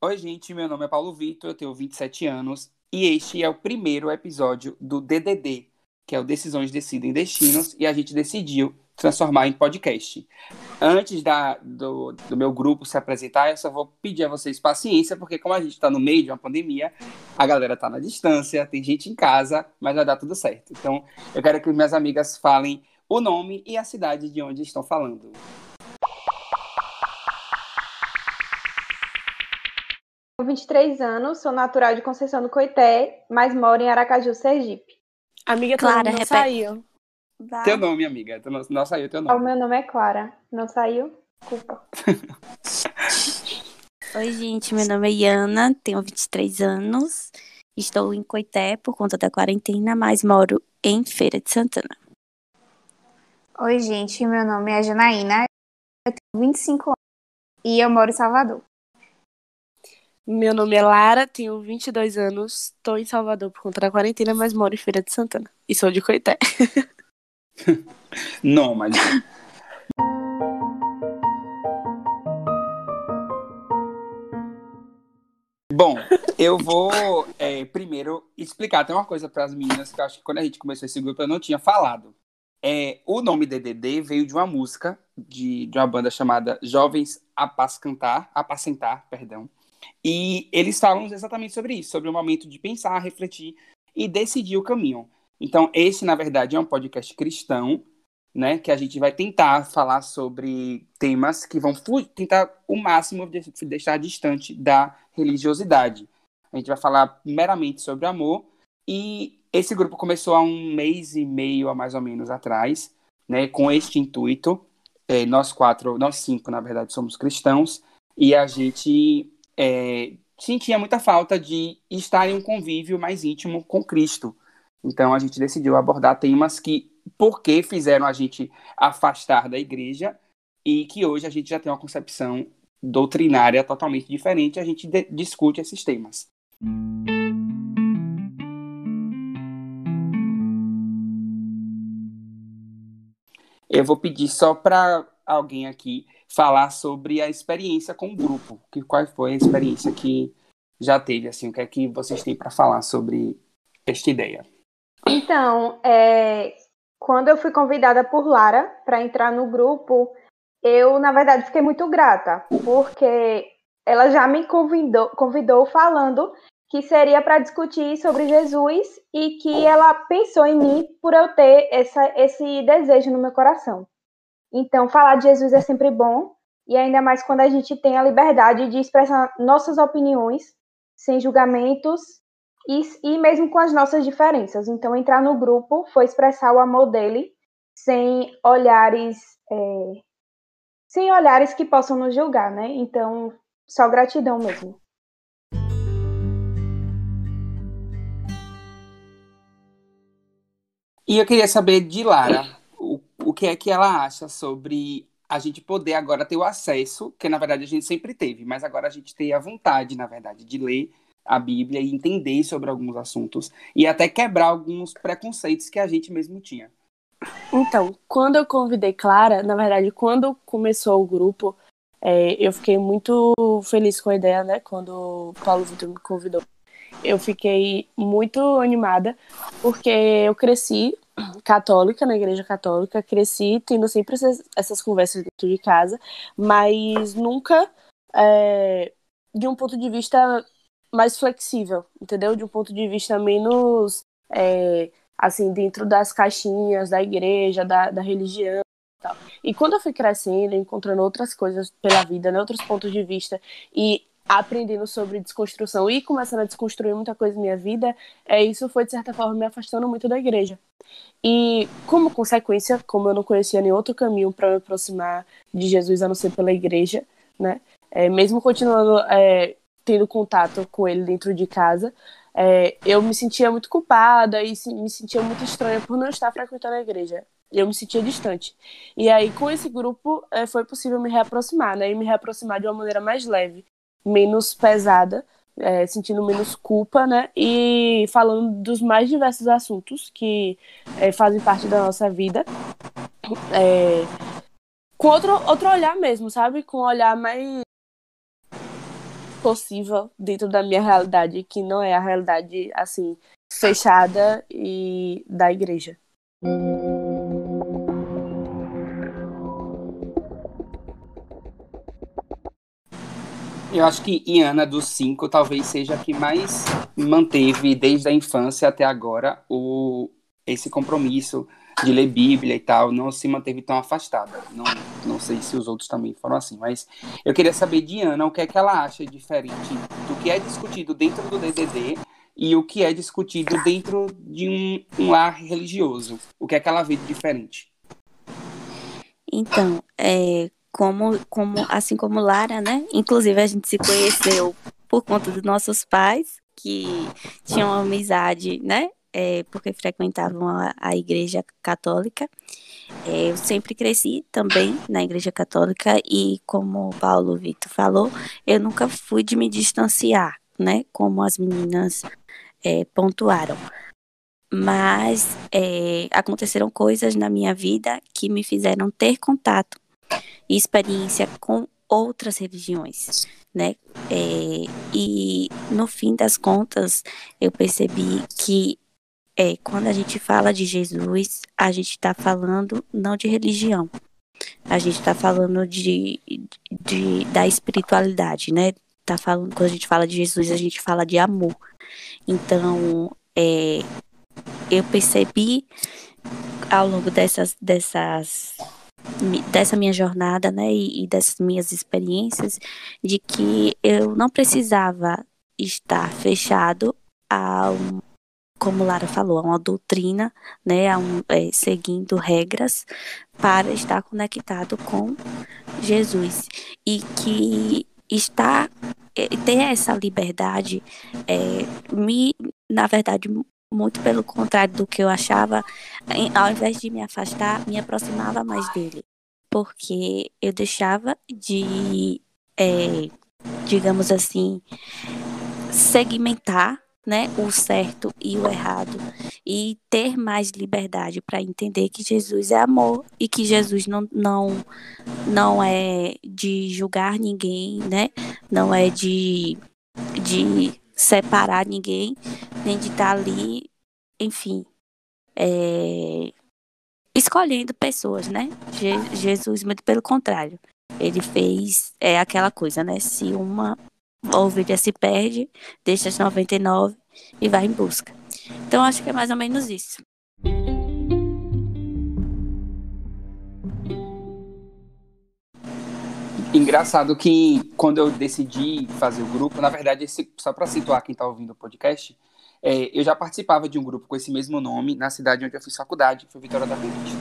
Oi, gente, meu nome é Paulo Vitor, eu tenho 27 anos e este é o primeiro episódio do DDD, que é o Decisões Decidem Destinos, e a gente decidiu transformar em podcast. Antes da, do, do meu grupo se apresentar, eu só vou pedir a vocês paciência, porque como a gente está no meio de uma pandemia, a galera está na distância, tem gente em casa, mas vai dar tudo certo. Então, eu quero que minhas amigas falem o nome e a cidade de onde estão falando. Tenho 23 anos, sou natural de Conceição do Coité, mas moro em Aracaju, Sergipe. Amiga, Clara, não saiu. Teu nome, amiga. No- Não saiu teu O nome. meu nome é Clara. Não saiu? Desculpa. Oi, gente, meu nome é Iana, tenho 23 anos, estou em Coité por conta da quarentena, mas moro em Feira de Santana. Oi, gente, meu nome é Janaína, eu tenho 25 anos e eu moro em Salvador. Meu nome é Lara, tenho 22 anos, estou em Salvador por conta da quarentena, mas moro em Feira de Santana. E sou de Coité. Não, mas. Bom, eu vou é, primeiro explicar. Tem uma coisa para as meninas que eu acho que quando a gente começou esse grupo eu não tinha falado. É, o nome DDD veio de uma música de, de uma banda chamada Jovens Apascantar, Apacentar, perdão. E eles falam exatamente sobre isso, sobre o momento de pensar, refletir e decidir o caminho. Então, esse, na verdade, é um podcast cristão, né? Que a gente vai tentar falar sobre temas que vão tentar o máximo de deixar distante da religiosidade. A gente vai falar meramente sobre amor e esse grupo começou há um mês e meio, a mais ou menos, atrás, né? Com este intuito. É, nós quatro, nós cinco, na verdade, somos cristãos e a gente é, sentia muita falta de estar em um convívio mais íntimo com Cristo. Então a gente decidiu abordar temas que, porque fizeram a gente afastar da igreja e que hoje a gente já tem uma concepção doutrinária totalmente diferente, a gente discute esses temas. Eu vou pedir só para alguém aqui falar sobre a experiência com o grupo, que qual foi a experiência que já teve, assim, o que é que vocês têm para falar sobre esta ideia? Então, é, quando eu fui convidada por Lara para entrar no grupo, eu, na verdade, fiquei muito grata, porque ela já me convidou, convidou falando que seria para discutir sobre Jesus e que ela pensou em mim por eu ter essa, esse desejo no meu coração. Então, falar de Jesus é sempre bom, e ainda mais quando a gente tem a liberdade de expressar nossas opiniões sem julgamentos e, e mesmo com as nossas diferenças. Então, entrar no grupo foi expressar o amor dele sem olhares, é, sem olhares que possam nos julgar, né? Então, só gratidão mesmo. E eu queria saber de Lara, o, o que é que ela acha sobre a gente poder agora ter o acesso, que na verdade a gente sempre teve, mas agora a gente ter a vontade, na verdade, de ler a Bíblia e entender sobre alguns assuntos e até quebrar alguns preconceitos que a gente mesmo tinha. Então, quando eu convidei Clara, na verdade, quando começou o grupo, é, eu fiquei muito feliz com a ideia, né? Quando o Paulo Vitor me convidou. Eu fiquei muito animada, porque eu cresci católica, na igreja católica, cresci tendo sempre essas, essas conversas dentro de casa, mas nunca é, de um ponto de vista mais flexível, entendeu? De um ponto de vista menos, é, assim, dentro das caixinhas da igreja, da, da religião e quando eu fui crescendo, encontrando outras coisas pela vida, né, outros pontos de vista, e aprendendo sobre desconstrução e começando a desconstruir muita coisa na minha vida, é, isso foi, de certa forma, me afastando muito da igreja. E, como consequência, como eu não conhecia nenhum outro caminho para me aproximar de Jesus a não ser pela igreja, né? É, mesmo continuando é, tendo contato com ele dentro de casa, é, eu me sentia muito culpada e me sentia muito estranha por não estar frequentando a igreja. Eu me sentia distante. E aí, com esse grupo, é, foi possível me reaproximar, né? E me reaproximar de uma maneira mais leve, menos pesada, é, sentindo menos culpa, né? E falando dos mais diversos assuntos que é, fazem parte da nossa vida. É, com outro, outro olhar mesmo, sabe? Com um olhar mais possível dentro da minha realidade, que não é a realidade, assim, fechada e da igreja. Eu acho que Iana dos cinco talvez seja a que mais manteve desde a infância até agora o esse compromisso de ler Bíblia e tal, não se manteve tão afastada. Não, não sei se os outros também foram assim, mas eu queria saber de Ana o que é que ela acha diferente do que é discutido dentro do DDD e o que é discutido dentro de um, um lar religioso. O que é que ela vê de diferente? Então, é, como, como, assim como Lara, né? Inclusive a gente se conheceu por conta dos nossos pais, que tinham amizade, né? É, porque frequentavam a, a igreja católica. É, eu sempre cresci também na igreja católica e, como o Paulo Vitor falou, eu nunca fui de me distanciar, né? Como as meninas é, pontuaram. Mas é, aconteceram coisas na minha vida que me fizeram ter contato e experiência com outras religiões, né? É, e no fim das contas, eu percebi que é, quando a gente fala de Jesus, a gente está falando não de religião, a gente está falando de, de, da espiritualidade, né? Tá falando, quando a gente fala de Jesus, a gente fala de amor. Então, é, eu percebi ao longo dessas, dessas dessa minha jornada, né, e, e dessas minhas experiências, de que eu não precisava estar fechado a um, como Lara falou, a uma doutrina, né, a um, é, seguindo regras para estar conectado com Jesus. E que estar é, ter essa liberdade é, me na verdade muito pelo contrário do que eu achava, ao invés de me afastar, me aproximava mais dele. Porque eu deixava de, é, digamos assim, segmentar né, o certo e o errado e ter mais liberdade para entender que Jesus é amor e que Jesus não, não, não é de julgar ninguém, né? Não é de, de separar ninguém, nem de estar tá ali, enfim, é, escolhendo pessoas, né? Je Jesus, muito pelo contrário. Ele fez é, aquela coisa, né? Se uma ovelha se perde, deixa as 99 e vai em busca. Então, acho que é mais ou menos isso. Engraçado que quando eu decidi fazer o grupo, na verdade, esse, só para situar quem está ouvindo o podcast, é, eu já participava de um grupo com esse mesmo nome na cidade onde eu fiz faculdade, que foi Vitória da Conquista.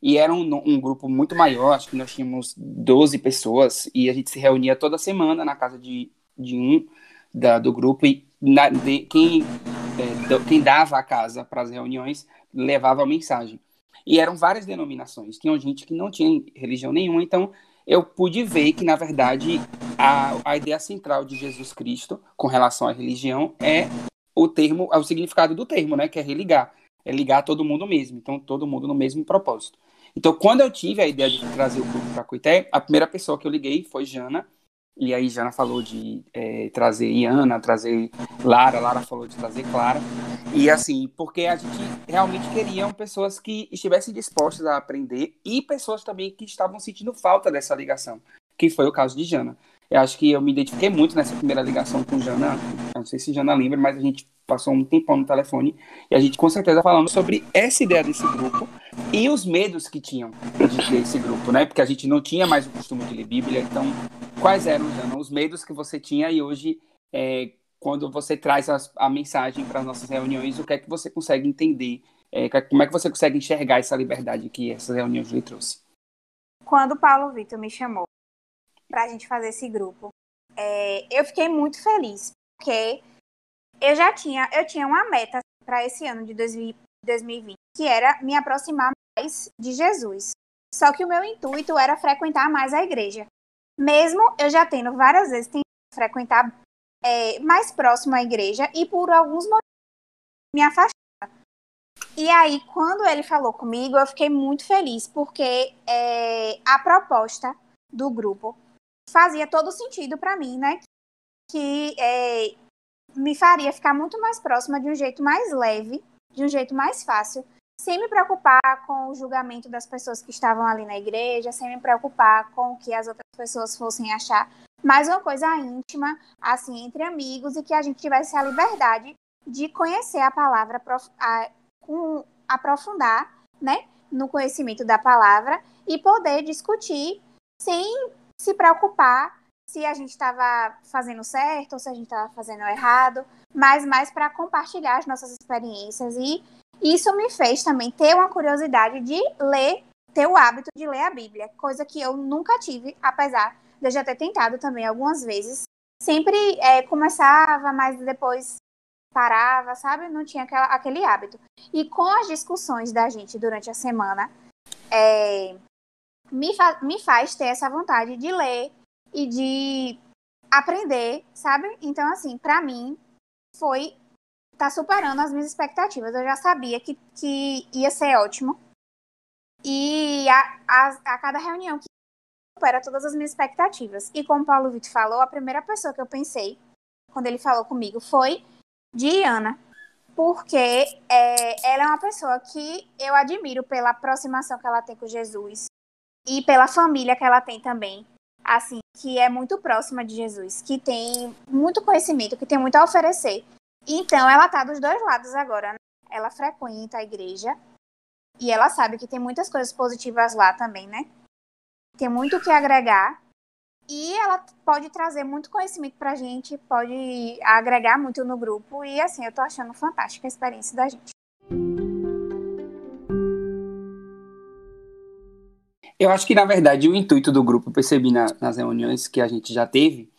E era um, um, grupo muito maior, acho que nós tínhamos 12 pessoas, e a gente se reunia toda semana na casa de, de um da, do grupo, e na, de, quem, é, quem dava a casa para as reuniões levava a mensagem. E eram várias denominações, tinha gente que não tinha religião nenhuma, então eu pude ver que, na verdade, a, a ideia central de Jesus Cristo com relação à religião é o termo, é o significado do termo, né? Que é religar. É ligar todo mundo mesmo. Então, todo mundo no mesmo propósito. Então, quando eu tive a ideia de trazer o grupo para Coité, a primeira pessoa que eu liguei foi Jana. E aí Jana falou de é, trazer Iana, trazer Lara, Lara falou de trazer Clara. E assim, porque a gente realmente queria pessoas que estivessem dispostas a aprender e pessoas também que estavam sentindo falta dessa ligação, que foi o caso de Jana. Eu acho que eu me identifiquei muito nessa primeira ligação com Jana. Não sei se Jana lembra, mas a gente passou um tempão no telefone e a gente com certeza falando sobre essa ideia desse grupo e os medos que tinham de ter esse grupo, né? Porque a gente não tinha mais o costume de ler Bíblia, então quais eram, Jana, os medos que você tinha e hoje, é, quando você traz a, a mensagem para as nossas reuniões, o que é que você consegue entender? É, como é que você consegue enxergar essa liberdade que essas reuniões lhe trouxe? Quando o Paulo Vitor me chamou para a gente fazer esse grupo, é, eu fiquei muito feliz, porque eu já tinha, eu tinha uma meta para esse ano de 2020, que era me aproximar mais de Jesus. Só que o meu intuito era frequentar mais a igreja. Mesmo eu já tendo várias vezes tentado frequentar é, mais próximo à igreja e por alguns motivos me afastar. E aí, quando ele falou comigo, eu fiquei muito feliz, porque é, a proposta do grupo fazia todo sentido para mim, né? que é, me faria ficar muito mais próxima de um jeito mais leve, de um jeito mais fácil, sem me preocupar com o julgamento das pessoas que estavam ali na igreja, sem me preocupar com o que as outras pessoas fossem achar, mas uma coisa íntima, assim, entre amigos e que a gente tivesse a liberdade de conhecer a palavra, a, com, aprofundar, né, no conhecimento da palavra e poder discutir sem se preocupar se a gente estava fazendo certo ou se a gente estava fazendo errado, mas mais para compartilhar as nossas experiências e isso me fez também ter uma curiosidade de ler, ter o hábito de ler a Bíblia, coisa que eu nunca tive, apesar de eu já ter tentado também algumas vezes. Sempre é, começava, mas depois parava, sabe? Não tinha aquela, aquele hábito. E com as discussões da gente durante a semana, é, me, fa me faz ter essa vontade de ler e de aprender, sabe? Então, assim, para mim, foi tá superando as minhas expectativas. Eu já sabia que, que ia ser ótimo. E a, a, a cada reunião que supera todas as minhas expectativas. E como o Paulo Vitor falou, a primeira pessoa que eu pensei, quando ele falou comigo, foi Diana. Porque é, ela é uma pessoa que eu admiro pela aproximação que ela tem com Jesus e pela família que ela tem também. Assim, que é muito próxima de Jesus, que tem muito conhecimento, que tem muito a oferecer. Então, ela tá dos dois lados agora. Né? Ela frequenta a igreja e ela sabe que tem muitas coisas positivas lá também, né? Tem muito o que agregar. E ela pode trazer muito conhecimento pra gente, pode agregar muito no grupo. E assim, eu tô achando fantástica a experiência da gente. Eu acho que, na verdade, o intuito do grupo, eu percebi na, nas reuniões que a gente já teve,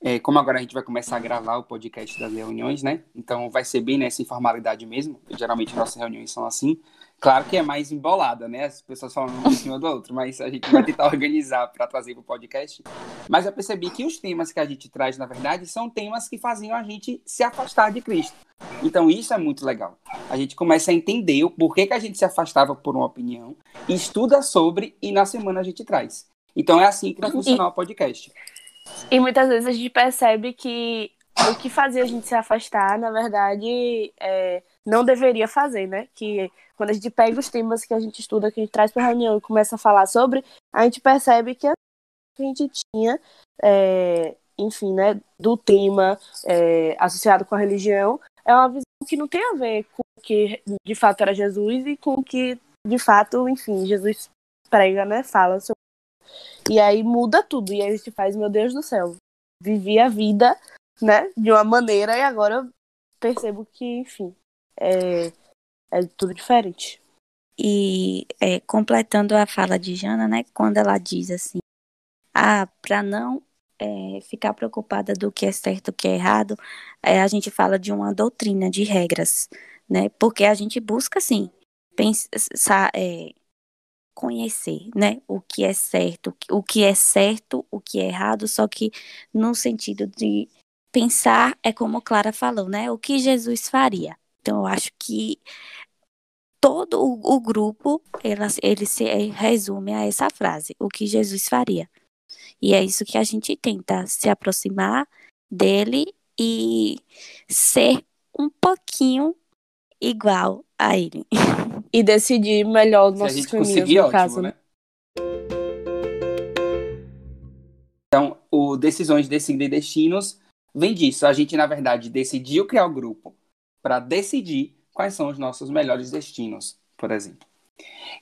é, como agora a gente vai começar a gravar o podcast das reuniões, né? Então vai ser bem nessa informalidade mesmo. Geralmente nossas reuniões são assim. Claro que é mais embolada, né? As pessoas falam um em cima do outro, mas a gente vai tentar organizar para trazer para o podcast. Mas eu percebi que os temas que a gente traz, na verdade, são temas que faziam a gente se afastar de Cristo. Então isso é muito legal. A gente começa a entender o porquê que a gente se afastava por uma opinião, estuda sobre e na semana a gente traz. Então é assim que vai funcionar o podcast. E muitas vezes a gente percebe que o que fazia a gente se afastar, na verdade, é, não deveria fazer, né? Que quando a gente pega os temas que a gente estuda, que a gente traz para reunião e começa a falar sobre, a gente percebe que a gente tinha, é, enfim, né, do tema é, associado com a religião, é uma visão que não tem a ver com o que de fato era Jesus e com o que de fato, enfim, Jesus prega, né, fala sobre e aí muda tudo. E aí a gente faz, meu Deus do céu, vivi a vida, né, de uma maneira e agora eu percebo que, enfim, é, é tudo diferente. E é, completando a fala de Jana, né, quando ela diz assim, ah, para não é, ficar preocupada do que é certo o que é errado, é, a gente fala de uma doutrina de regras, né, porque a gente busca, assim, pensar, é, conhecer, né, o que é certo, o que é certo, o que é errado, só que no sentido de pensar é como Clara falou, né, o que Jesus faria. Então eu acho que todo o, o grupo ele, ele se resume a essa frase, o que Jesus faria. E é isso que a gente tenta se aproximar dele e ser um pouquinho igual a ele. e decidir melhor os nossos caminhos, no ótimo, caso. Né? Então, o Decisões, Decidir Destinos vem disso. A gente, na verdade, decidiu criar o grupo para decidir quais são os nossos melhores destinos, por exemplo.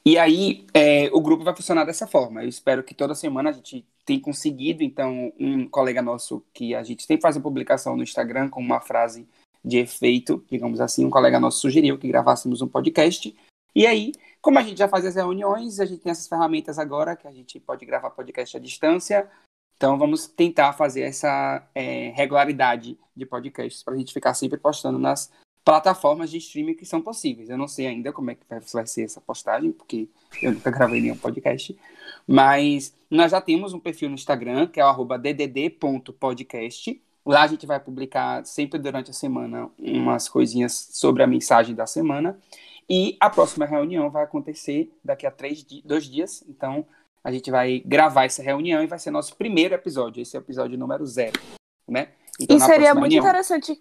E aí, é, o grupo vai funcionar dessa forma. Eu espero que toda semana a gente tenha conseguido. Então, um colega nosso que a gente sempre faz a publicação no Instagram com uma frase de efeito, digamos assim, um colega nosso sugeriu que gravássemos um podcast. E aí, como a gente já faz as reuniões, a gente tem essas ferramentas agora que a gente pode gravar podcast à distância. Então, vamos tentar fazer essa é, regularidade de podcasts para a gente ficar sempre postando nas plataformas de streaming que são possíveis. Eu não sei ainda como é que vai ser essa postagem, porque eu nunca gravei nenhum podcast. Mas nós já temos um perfil no Instagram, que é o ddd.podcast. Lá a gente vai publicar sempre durante a semana umas coisinhas sobre a mensagem da semana. E a próxima reunião vai acontecer daqui a três, dois dias. Então a gente vai gravar essa reunião e vai ser nosso primeiro episódio. Esse é o episódio número zero. Né? Então, e seria muito reunião- interessante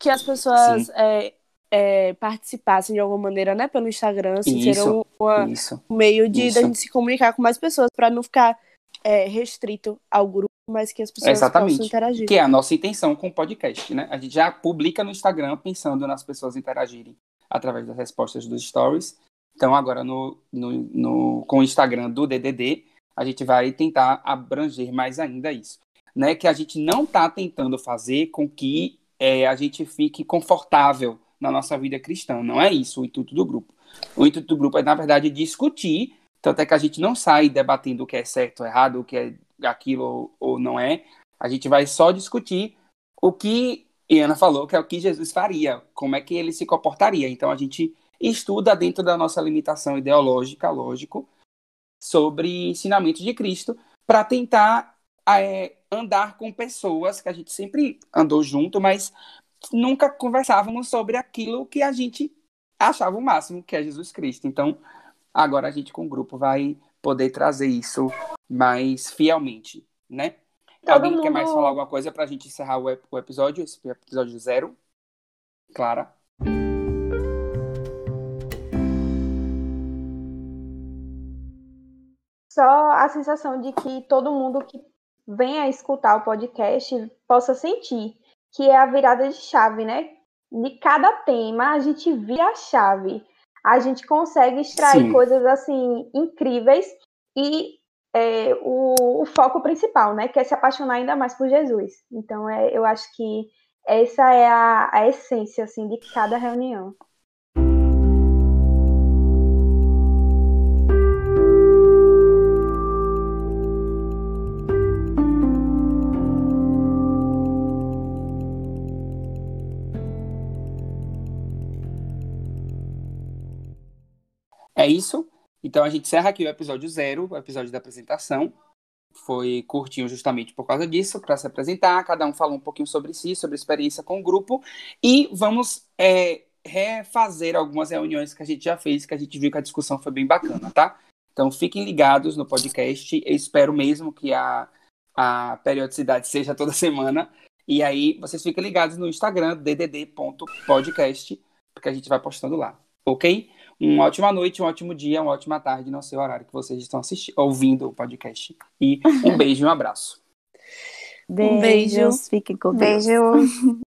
que as pessoas é, é, participassem de alguma maneira, né, pelo Instagram, assim, Isso, um, uma- Isso. um meio de isso. da gente se comunicar com mais pessoas, para não ficar é, restrito ao grupo, mas que as pessoas Exatamente. possam interagir. Que é a nossa intenção com o podcast, né? A gente já publica no Instagram pensando nas pessoas interagirem através das respostas dos stories. Então, agora no, no, no- com o Instagram do DDD, a gente vai tentar abranger mais ainda isso. Né? Que a gente não está tentando fazer com que é, a gente fique confortável na nossa vida cristã. Não é isso o intuito do grupo. O intuito do grupo é, na verdade, discutir. Tanto é que a gente não sai debatendo o que é certo ou errado, o que é aquilo ou, não é. A gente vai só discutir o que Iana falou, que é o que Jesus faria, como é que ele se comportaria. Então a gente estuda dentro da nossa limitação ideológica, lógico, sobre ensinamentos de Cristo, para tentar é, andar com pessoas que a gente sempre andou junto, mas nunca conversávamos sobre aquilo que a gente achava o máximo, que é Jesus Cristo. Então, agora a gente com o grupo vai poder trazer isso mais fielmente, né? Todo Alguém quer mundo- mais falar alguma coisa pra gente encerrar o, o episódio, esse episódio zero? Clara? Só a sensação de que todo mundo que venha escutar o podcast possa sentir que é a virada de chave, né? De cada tema, a gente vira a chave. A gente consegue extrair Sim. coisas assim incríveis e é, o, o foco principal, né? Que é se apaixonar ainda mais por Jesus. Então, é, eu acho que essa é a, a essência assim de cada reunião. É isso. Então a gente encerra aqui o episódio zero, o episódio da apresentação. Foi curtinho justamente por causa disso, para se apresentar. Cada um falou um pouquinho sobre si, sobre a experiência com o grupo. E vamos é, refazer algumas reuniões que a gente já fez, que a gente viu que a discussão foi bem bacana, tá? Então fiquem ligados no podcast. Eu espero mesmo que a, a periodicidade seja toda semana. E aí vocês fiquem ligados no Instagram, ddd.podcast, porque a gente vai postando lá, ok? Uma ótima noite, um ótimo dia, uma ótima tarde, não sei o horário que vocês estão assistindo, ouvindo o podcast. E um beijo e um abraço. Um beijo. Fiquem com Deus. Beijo.